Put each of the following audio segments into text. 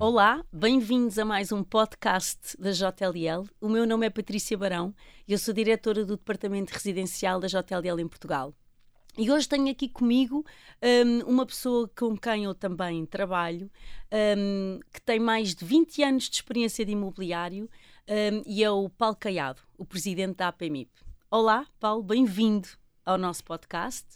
Olá, bem-vindos a mais um podcast da JLL. O meu nome é Patrícia Barão e eu sou diretora do Departamento Residencial da JLL em Portugal. E hoje tenho aqui comigo um, uma pessoa com quem eu também trabalho, um, que tem mais de 20 anos de experiência de imobiliário um, e é o Paulo Caiado, o presidente da APMIP. Olá, Paulo, bem-vindo ao nosso podcast.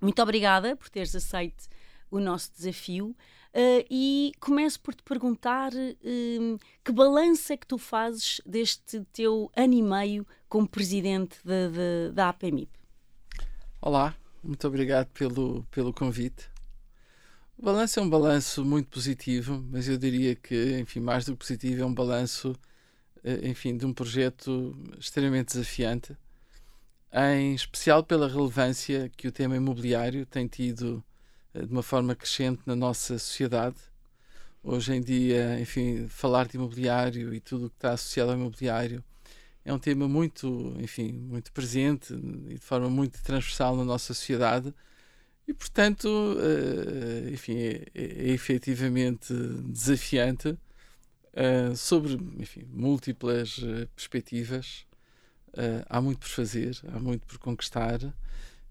Muito obrigada por teres aceito o nosso desafio. Uh, e começo por te perguntar uh, que balanço é que tu fazes deste teu ano e meio como presidente de, de, da APMIP? Olá, muito obrigado pelo, pelo convite. O balanço é um balanço muito positivo, mas eu diria que, enfim, mais do que positivo, é um balanço, eh, enfim, de um projeto extremamente desafiante, em especial pela relevância que o tema imobiliário tem tido de uma forma crescente na nossa sociedade. Hoje em dia, enfim, falar de imobiliário e tudo o que está associado ao imobiliário é um tema muito, enfim, muito presente e de forma muito transversal na nossa sociedade e, portanto, uh, enfim, é, é, é, efetivamente desafiante uh, sobre, enfim, múltiplas uh, perspectivas. há muito por fazer, há muito por conquistar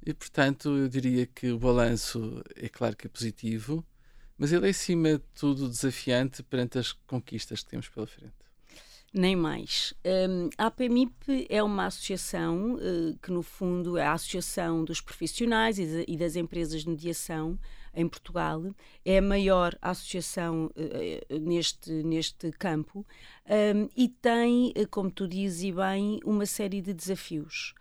e, portanto, eu diria que o balanço é claro que é positivo, mas ele é, acima de tudo, desafiante perante as conquistas que temos pela frente. Nem mais. Um, a APMIP é uma associação uh, que, no fundo, é a Associação dos Profissionais e, de, e, das Empresas de Mediação em Portugal. É a maior associação uh, neste, neste campo um, e tem, como tu dizes e bem, uma série de desafios.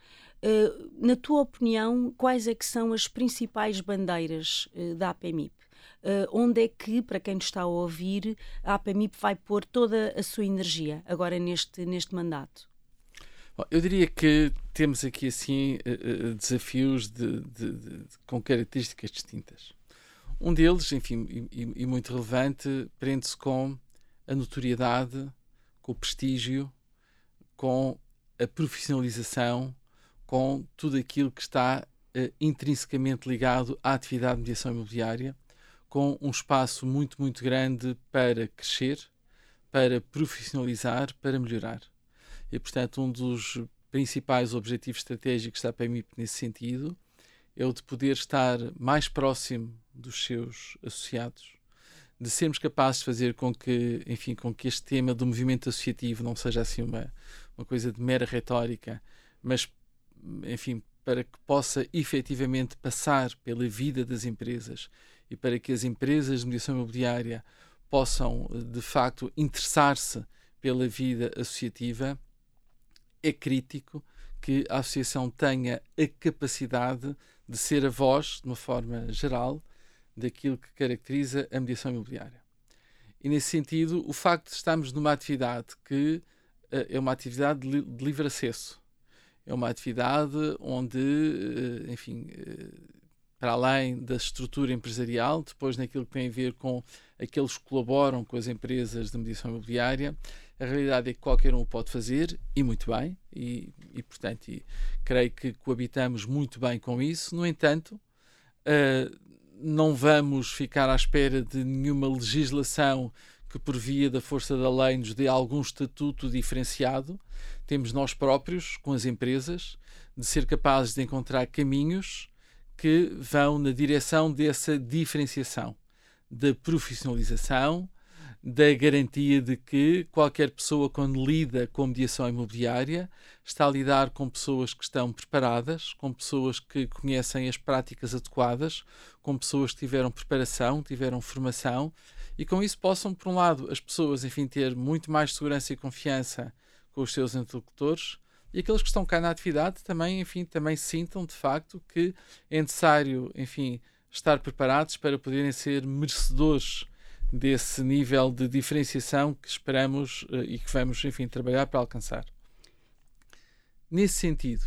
Uh, na tua opinião, quais é que são as principais bandeiras uh, da APMIP? Uh, onde é que, para quem nos está a ouvir, a APMIP vai pôr toda a sua energia agora neste, neste mandato? Eu diria que temos aqui assim desafios de, de, de, com características distintas. Um deles, enfim, e, e muito relevante, prende-se com a notoriedade, com o prestígio, com a profissionalização com tudo aquilo que está uh, intrinsecamente ligado à atividade de mediação imobiliária, com um espaço muito, muito grande para crescer, para profissionalizar, para melhorar. E, portanto, um dos principais objetivos estratégicos da PMIP nesse sentido é o de poder estar mais próximo dos seus associados, de sermos capazes de fazer com que, enfim, com que este tema do movimento associativo não seja assim uma, uma coisa de mera retórica, mas enfim, para que possa efetivamente passar pela vida das empresas e para que as empresas de mediação imobiliária possam, de facto, interessar-se pela vida associativa, é crítico que a associação tenha a capacidade de ser a voz, de uma forma geral, daquilo que caracteriza a mediação imobiliária. E, nesse sentido, o facto de estarmos numa atividade que uh, é uma atividade de livre acesso, é uma atividade onde, eh, enfim, eh, para além da estrutura empresarial, depois naquilo que tem a ver com aqueles que colaboram com as empresas de mediação imobiliária, a realidade é que qualquer um o pode fazer, e muito bem, e, e portanto, e creio que coabitamos muito bem com isso. No entanto, uh, não vamos ficar à espera de nenhuma legislação que, por via da força da lei, nos dê algum estatuto diferenciado. Temos nós próprios, com as empresas, de ser capazes de encontrar caminhos que vão na direção dessa diferenciação, da profissionalização, da garantia de que qualquer pessoa, quando lida com mediação imobiliária, está a lidar com pessoas que estão preparadas, com pessoas que conhecem as práticas adequadas, com pessoas que tiveram preparação, tiveram formação e com isso possam, por um lado, as pessoas, enfim, ter muito mais segurança e confiança com os seus interlocutores e aqueles que estão cá na atividade também, enfim, também sintam de facto que é necessário, enfim, estar preparados para poderem ser merecedores desse nível de diferenciação que esperamos uh, e que vamos, enfim, trabalhar para alcançar. Nesse sentido,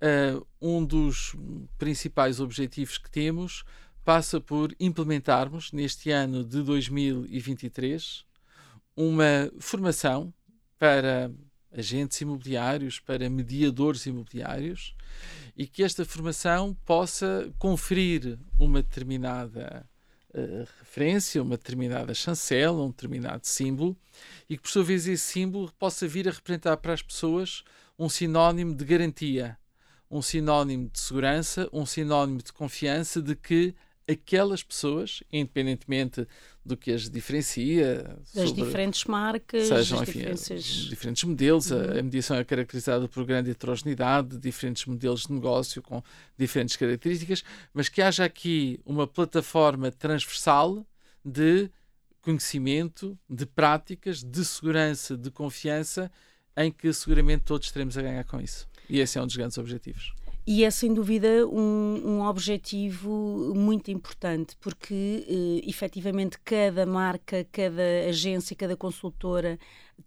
uh, um dos principais objetivos que temos passa por implementarmos neste ano de 2023 uma formação para agentes imobiliários, para mediadores imobiliários e que esta formação possa conferir uma determinada uh, referência, uma determinada chancela, um determinado símbolo, e que por sua vez esse símbolo possa vir a representar para as pessoas um sinónimo de garantia, um sinónimo de segurança, um sinónimo de confiança de que aquelas pessoas, independentemente do que as diferencia, das sobre, diferentes marcas, sejam enfim, diferenças... diferentes modelos. Uhum. A, a, mediação é caracterizada por grande heterogeneidade, diferentes modelos de negócio com diferentes características, mas que haja aqui uma plataforma transversal de conhecimento, de práticas, de segurança, de confiança, em que seguramente todos teremos a ganhar com isso. E esse é um dos grandes objetivos. E é sem dúvida um, um objetivo muito importante, porque eh, efetivamente cada marca, cada agência, cada consultora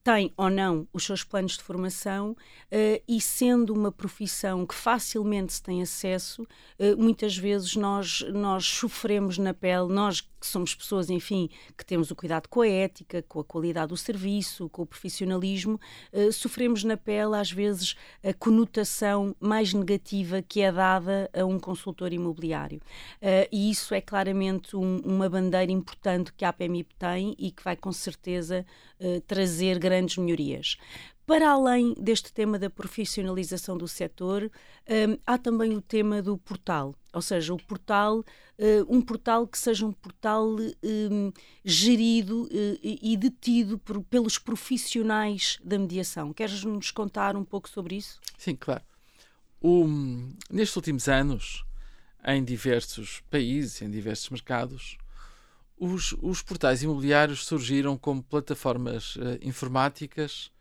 tem ou não os seus planos de formação uh, e sendo uma profissão que facilmente se tem acesso, uh, muitas vezes nós, nós sofremos na pele, nós que somos pessoas, enfim, que temos o cuidado com a ética, com a qualidade do serviço, com o profissionalismo, uh, sofremos na pele às vezes a conotação mais negativa que é dada a um consultor imobiliário. e isso é claramente um, uma bandeira importante que a APMIP tem e que vai com certeza trazer grandes melhorias. Para além deste tema da profissionalização do setor, um, há também o tema do portal, ou seja, o portal, uh, um portal que seja um portal um, gerido uh, e detido por, pelos profissionais da mediação. Queres nos contar um pouco sobre isso? Sim, claro. O, nestes últimos anos, em diversos países, em diversos mercados, os, os portais imobiliários surgiram como plataformas uh, informáticas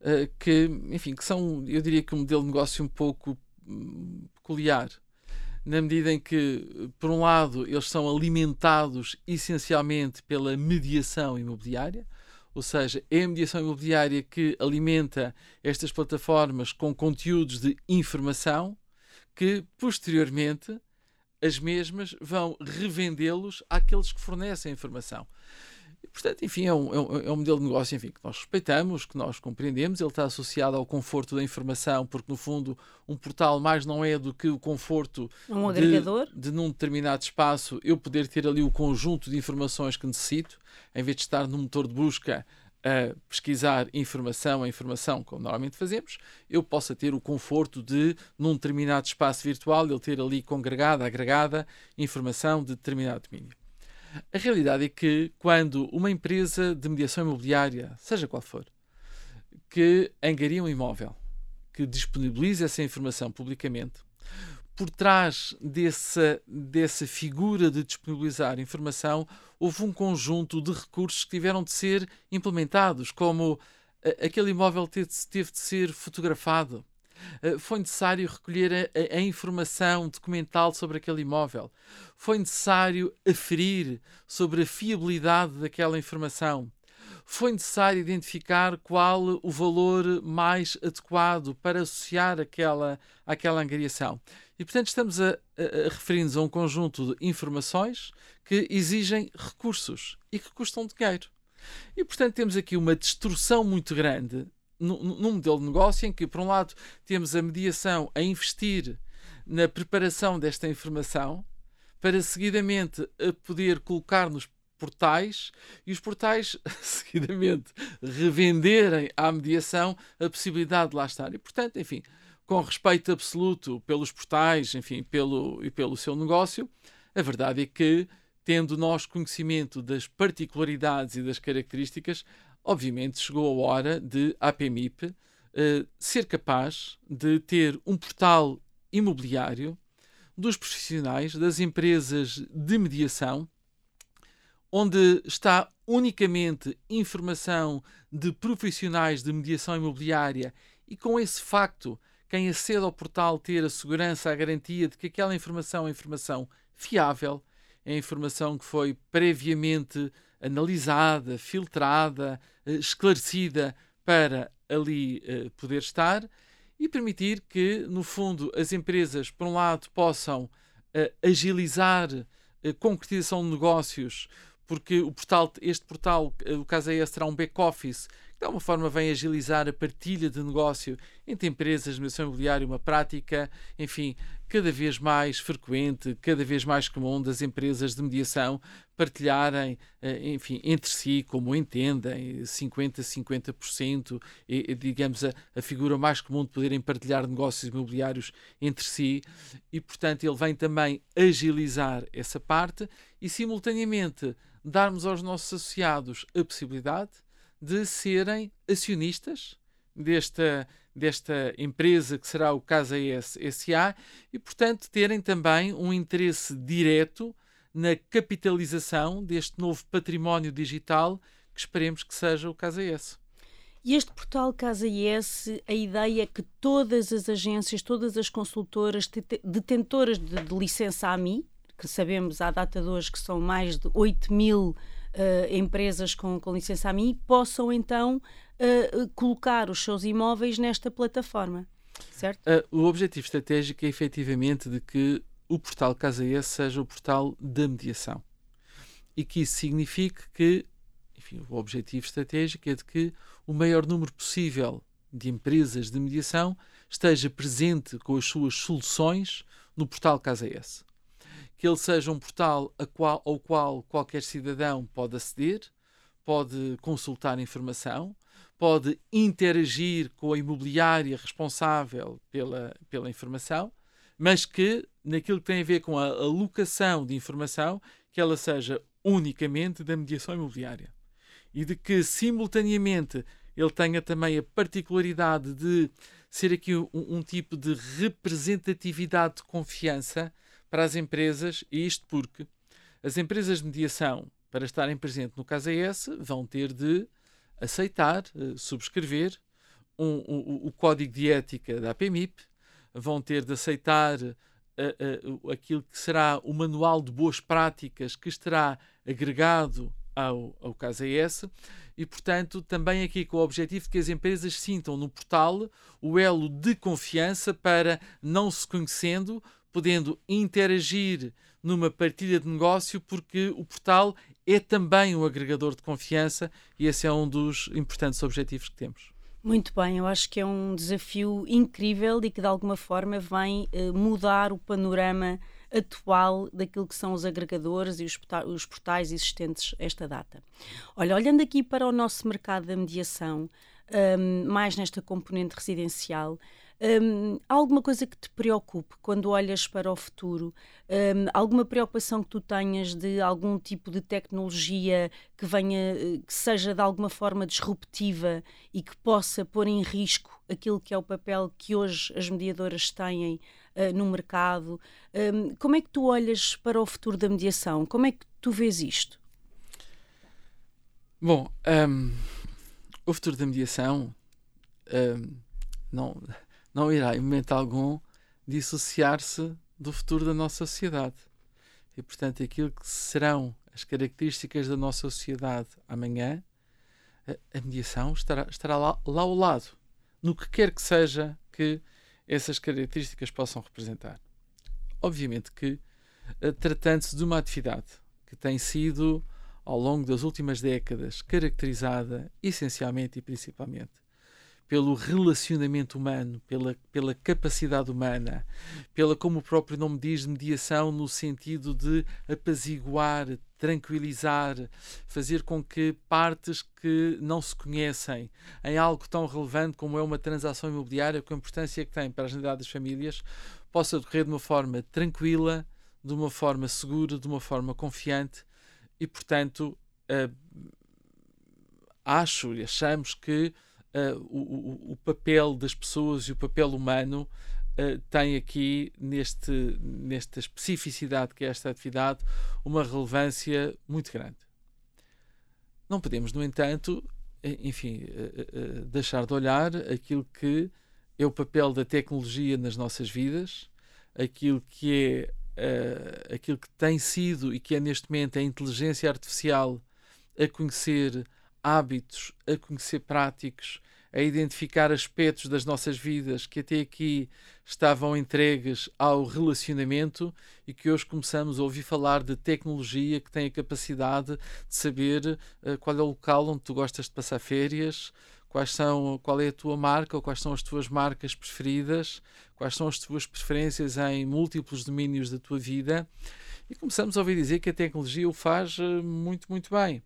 uh, que, enfim, que são, eu diria que um modelo de negócio um pouco um, peculiar, na medida em que, por um lado, eles são alimentados essencialmente pela mediação imobiliária, ou seja, é a mediação imobiliária que alimenta estas plataformas com conteúdos de informação que, posteriormente, as mesmas vão revendê-los àqueles que fornecem a informação. Portanto, enfim, é um, é, um, é um, modelo de negócio enfim, que nós respeitamos, que nós compreendemos. Ele está associado ao conforto da informação, porque, no fundo, um portal mais não é do que o conforto um agregador. De, de, num determinado espaço, eu poder ter ali o conjunto de informações que necessito, em vez de estar no motor de busca a pesquisar informação, a informação, como normalmente fazemos, eu possa ter o conforto de, num determinado espaço virtual, ele ter ali congregada, agregada informação de determinado domínio. A realidade é que quando uma empresa de mediação imobiliária, seja qual for, que angaria um imóvel, que disponibiliza essa informação publicamente, por trás dessa, dessa figura de disponibilizar informação, houve um conjunto de recursos que tiveram de ser implementados, como aquele imóvel teve, teve de ser fotografado. Foi necessário recolher a, a, informação documental sobre aquele imóvel. Foi necessário aferir sobre a fiabilidade daquela informação foi necessário identificar qual o valor mais adequado para associar aquela, àquela angariação. E, portanto, estamos a, a, a referir-nos a um conjunto de informações que exigem recursos e que custam dinheiro. E, portanto, temos aqui uma destrução muito grande num modelo de negócio em que, por um lado, temos a mediação a investir na preparação desta informação para seguidamente poder colocar nos portais e os portais, seguidamente, revenderem à mediação a possibilidade de lá estar. E, portanto, enfim, com respeito absoluto pelos portais, enfim, pelo, e pelo seu negócio, a verdade é que, tendo nós conhecimento das particularidades e das características, obviamente chegou a hora de a APMIP uh, ser capaz de ter um portal imobiliário dos profissionais, das empresas de mediação, onde está unicamente informação de profissionais de mediação imobiliária e com esse facto quem acede ao portal ter a segurança, a garantia de que aquela informação é informação fiável, é informação que foi previamente analisada, filtrada, eh, esclarecida para ali uh, poder estar e permitir que, no fundo, as empresas, por um lado, possam uh, agilizar a concretização de negócios porque o portal, este portal, o caso é esse, terá um back-office que de alguma forma vem agilizar a partilha de negócio entre empresas mediação imobiliária, uma prática, enfim, cada vez mais frequente, cada vez mais comum das empresas de mediação partilharem, eh, enfim, entre si, como entendem, 50-50%, digamos, a, a figura mais comum de poderem partilhar negócios imobiliários entre si, e, portanto, ele vem também agilizar essa parte e, simultaneamente, darmos aos nossos associados a possibilidade de serem acionistas desta, desta empresa que será o Casa SA e, portanto, terem também um interesse direto na capitalização deste novo património digital que esperemos que seja o Casa S. E este portal Casa IS, a ideia é que todas as agências, todas as consultoras detentoras de, de licença AMI, que sabemos à data de hoje que são mais de 8 mil uh, empresas com, com licença AMI possam então uh, colocar os seus imóveis nesta plataforma, certo? Uh, o objetivo estratégico é efetivamente de que o portal Casa S seja o portal da mediação e que isso signifique que, enfim, o objetivo estratégico é de que o maior número possível de empresas de mediação esteja presente com as suas soluções no portal Casa S que ele seja um portal qual, ao qual qualquer cidadão pode aceder, pode consultar informação, pode interagir com a imobiliária responsável pela, pela informação, mas que, naquilo que tem a ver com a alocação de informação, que ela seja unicamente da mediação imobiliária. E de que, simultaneamente, ele tenha também a particularidade de ser aqui um, um tipo de representatividade de confiança para as empresas, e isto porque as empresas de mediação, para estarem presentes no KZS, vão ter de aceitar, eh, subscrever um, um, o código de ética da APMIP, vão ter de aceitar uh, uh, aquilo que será o manual de boas práticas que estará agregado ao, ao e, portanto, também aqui com o objetivo de que as empresas sintam no portal o elo de confiança para, não se conhecendo, podendo interagir numa partilha de negócio, porque o portal é também um agregador de confiança e esse é um dos importantes objetivos que temos. Muito bem, eu acho que é um desafio incrível e que de alguma forma vem uh, mudar o panorama atual daquilo que são os agregadores e os, portais existentes esta data. Olha, olhando aqui para o nosso mercado da mediação, um, mais nesta componente residencial, um, há alguma coisa que te preocupe quando olhas para o futuro? Um, alguma preocupação que tu tenhas de algum tipo de tecnologia que venha, eh, que seja de alguma forma disruptiva e que possa pôr em risco aquilo que é o papel que hoje as mediadoras têm uh, no mercado? Um, como é que tu olhas para o futuro da mediação? Como é que tu vês isto? Bom, o futuro da mediação não não irá, em momento algum, dissociar-se do futuro da nossa sociedade. E, portanto, aquilo que serão as características da nossa sociedade amanhã, a, mediação estará, estará lá, lá ao lado, no que quer que seja que essas características possam representar. Obviamente que, eh, tratando-se de uma atividade que tem sido, ao longo das últimas décadas, caracterizada essencialmente e principalmente pelo relacionamento humano, pela, pela capacidade humana, pela, como o próprio nome diz, mediação no sentido de apaziguar, tranquilizar, fazer com que partes que não se conhecem em algo tão relevante como é uma transação imobiliária, com a importância que tem para a generalidade das famílias, possa decorrer de uma forma tranquila, de uma forma segura, de uma forma confiante e, portanto, uh, acho e achamos que uh, o, o, papel das pessoas e o papel humano uh, tem aqui, neste, nesta especificidade que é esta atividade, uma relevância muito grande. Não podemos, no entanto, enfim, uh, deixar de olhar aquilo que é o papel da tecnologia nas nossas vidas, aquilo que é Uh, aquilo que tem sido e que é neste momento a inteligência artificial a conhecer hábitos, a conhecer práticos, a identificar aspectos das nossas vidas que até aqui estavam entregues ao relacionamento e que hoje começamos a ouvir falar de tecnologia que tem a capacidade de saber uh, qual é o local onde tu gostas de passar férias, quais são, qual é a tua marca ou quais são as tuas marcas preferidas, quais são as tuas preferências em múltiplos domínios da tua vida e começamos a ouvir dizer que a tecnologia o faz eh, muito, muito bem.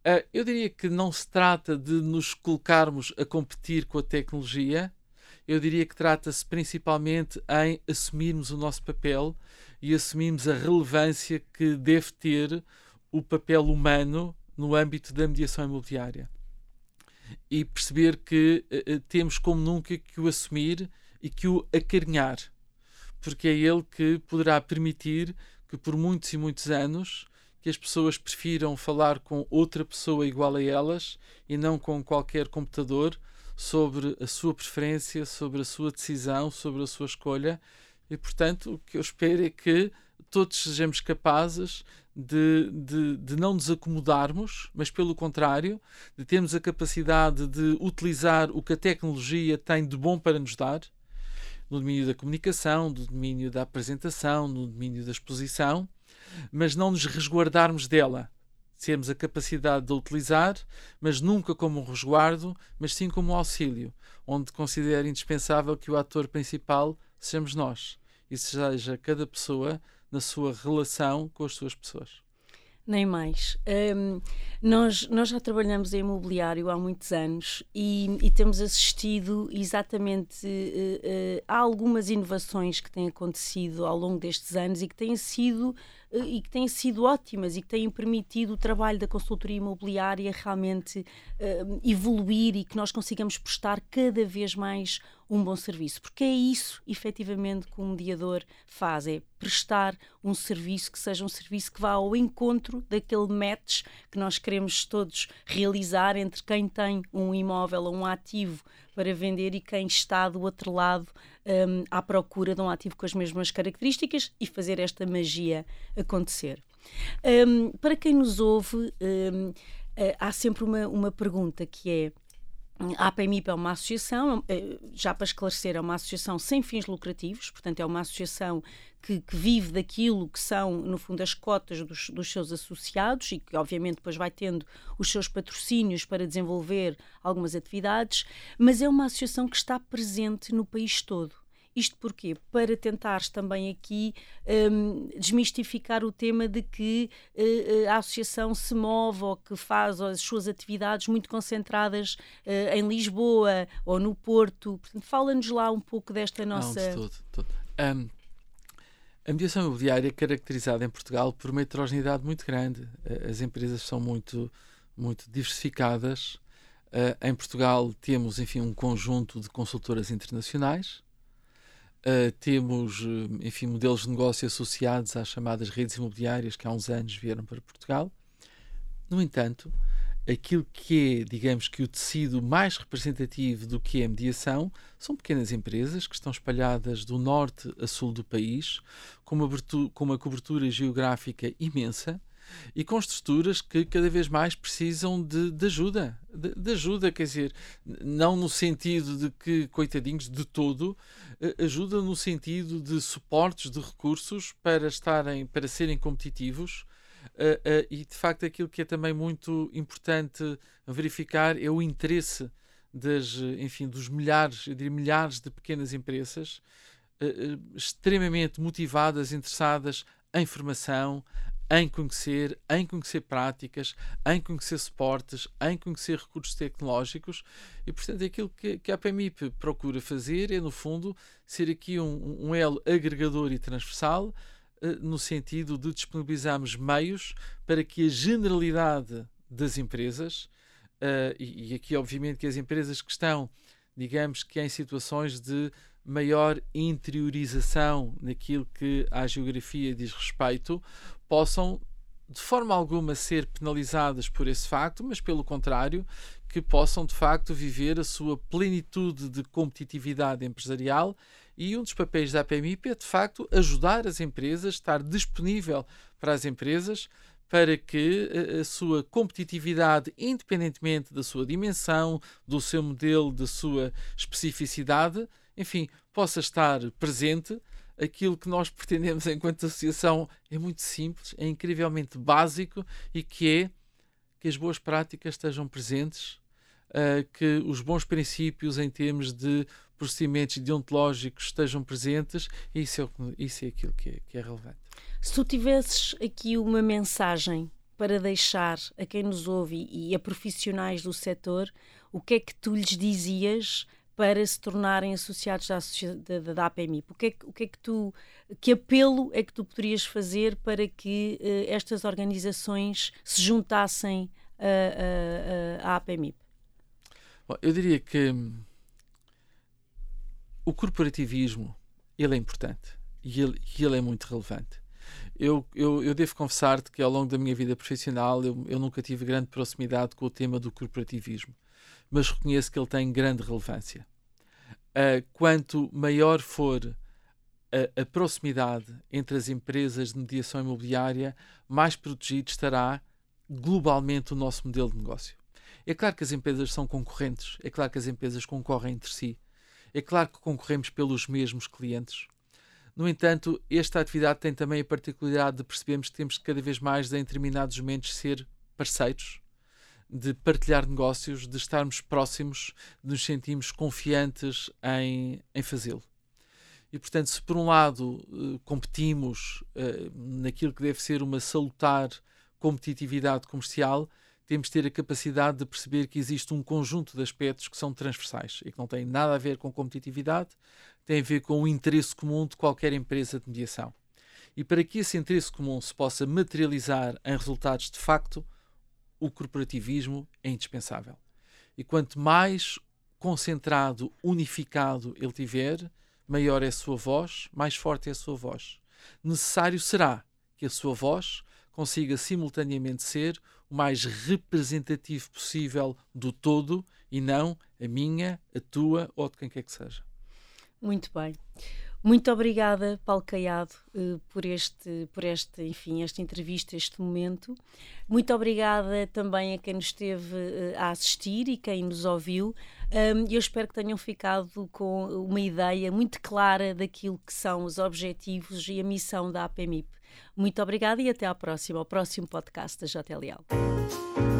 Uh, eu diria que não se trata de nos colocarmos a competir com a tecnologia, eu diria que trata-se principalmente em assumirmos o nosso papel e assumirmos a relevância que deve ter o papel humano no âmbito da mediação imobiliária. E perceber que uh, temos como nunca que o assumir e que o acarinhar, porque é ele que poderá permitir que por muitos e muitos anos que as pessoas prefiram falar com outra pessoa igual a elas e não com qualquer computador sobre a sua preferência, sobre a sua decisão, sobre a sua escolha. E, portanto, o que eu espero é que todos sejamos capazes de, de, de não nos acomodarmos, mas pelo contrário, de termos a capacidade de utilizar o que a tecnologia tem de bom para nos dar, no domínio da comunicação, no domínio da apresentação, no domínio da exposição, mas não nos resguardarmos dela. Termos a capacidade de a utilizar, mas nunca como um resguardo, mas sim como um auxílio, onde considero indispensável que o ator principal sejamos nós e seja cada pessoa na sua relação com as suas pessoas. Nem mais. Um, nós, nós já trabalhamos em imobiliário há muitos anos e, e temos assistido exatamente uh, uh, a algumas inovações que têm acontecido ao longo destes anos e que têm sido e que têm sido ótimas e que têm permitido o trabalho da consultoria imobiliária realmente uh, evoluir e que nós consigamos prestar cada vez mais um bom serviço, porque é isso efetivamente que o mediador faz, é prestar um serviço que seja um serviço que vá ao encontro daquele match que nós queremos todos realizar entre quem tem um imóvel ou um ativo para vender e quem está do outro lado um, à procura de um ativo com as mesmas características e fazer esta magia acontecer. Um, para quem nos ouve, um, eh, há sempre uma, uma pergunta que é a APMIP é uma associação, é, já para esclarecer, é uma associação sem fins lucrativos, portanto, é uma associação que, que vive daquilo que são, no fundo, as cotas dos, dos, seus associados e que, obviamente, depois vai tendo os seus patrocínios para desenvolver algumas atividades, mas é uma associação que está presente no país todo. Isto porquê? Para tentares também aqui um, desmistificar o tema de que uh, a associação se move ou que faz as suas atividades muito concentradas uh, em Lisboa ou no Porto. Portanto, fala-nos lá um pouco desta nossa. Não, de tudo, Um, a mediação imobiliária é caracterizada em Portugal por uma heterogeneidade muito grande. As empresas são muito, muito diversificadas. Uh, em Portugal temos, enfim, um conjunto de consultoras internacionais Uh, temos, uh, enfim, modelos de negócio associados às chamadas redes imobiliárias que há uns anos vieram para Portugal. No entanto, aquilo que é, digamos que o tecido mais representativo do que é a mediação são pequenas empresas que estão espalhadas do norte a sul do país, com uma, com uma cobertura geográfica imensa, e com estruturas que cada vez mais precisam de, de ajuda. De, de, ajuda, quer dizer, não no sentido de que, coitadinhos, de todo, eh, ajuda no sentido de suportes de recursos para estarem, para serem competitivos. Uh, uh, e de facto aquilo que é também muito importante verificar é o interesse das, enfim, dos milhares, eu diria milhares de pequenas empresas uh, extremamente motivadas, interessadas em formação, em conhecer, em conhecer práticas, em conhecer suportes, em conhecer recursos tecnológicos e, portanto, aquilo que, que a PMIP procura fazer é, no fundo, ser aqui um, um elo agregador e transversal eh, no sentido de disponibilizarmos meios para que a generalidade das empresas, uh, e, e aqui, obviamente, que as empresas que estão, digamos que em situações de maior interiorização naquilo que à geografia diz respeito, possam de forma alguma ser penalizadas por esse facto, mas pelo contrário, que possam de facto viver a sua plenitude de competitividade empresarial e um dos papéis da APMIP é de facto ajudar as empresas, estar disponível para as empresas para que a, sua competitividade, independentemente da sua dimensão, do seu modelo, da sua especificidade, enfim, possa estar presente. Aquilo que nós pretendemos enquanto associação é muito simples, é incrivelmente básico e que é que as boas práticas estejam presentes uh, que os bons princípios em termos de procedimentos deontológicos estejam presentes e isso é, isso é aquilo que é, que é relevante. Se tu tivesses aqui uma mensagem para deixar a quem nos ouve e a profissionais do setor, o que é que tu lhes dizias para se tornarem associados da, da, da APMI? O que, é, o que é que tu, que apelo é que tu poderias fazer para que uh, estas organizações se juntassem à APMI? Bom, eu diria que hum, o corporativismo ele é importante e ele, ele é muito relevante. Eu, eu, eu devo confessar-te que ao longo da minha vida profissional eu, eu nunca tive grande proximidade com o tema do corporativismo, mas reconheço que ele tem grande relevância. Uh, quanto maior for a, a, proximidade entre as empresas de mediação imobiliária, mais protegido estará globalmente o nosso modelo de negócio. É claro que as empresas são concorrentes, é claro que as empresas concorrem entre si, é claro que concorremos pelos mesmos clientes. No entanto, esta atividade tem também a particularidade de percebermos que temos cada vez mais, em determinados momentos, ser parceiros, de partilhar negócios, de estarmos próximos, de nos sentirmos confiantes em, em fazê-lo. E, portanto, se por um lado eh, competimos uh, naquilo que deve ser uma salutar competitividade comercial, temos de ter a capacidade de perceber que existe um conjunto de aspectos que são transversais e que não têm nada a ver com competitividade, têm a ver com o interesse comum de qualquer empresa de mediação. E para que esse interesse comum se possa materializar em resultados de facto, o corporativismo é indispensável. E quanto mais concentrado, unificado ele tiver, maior é a sua voz, mais forte é a sua voz. Necessário será que a sua voz consiga simultaneamente ser o mais representativo possível do todo e não a minha, a tua ou de quem quer que seja. Muito bem. Muito obrigada, Paulo Caiado, eh, por este, por este, enfim, esta entrevista, este momento. Muito obrigada também a quem nos esteve eh, a assistir e quem nos ouviu. Eu espero que tenham ficado com uma ideia muito clara daquilo que são os objetivos e a missão da APMIP. Muito obrigada e até à próxima, ao próximo podcast da JLL.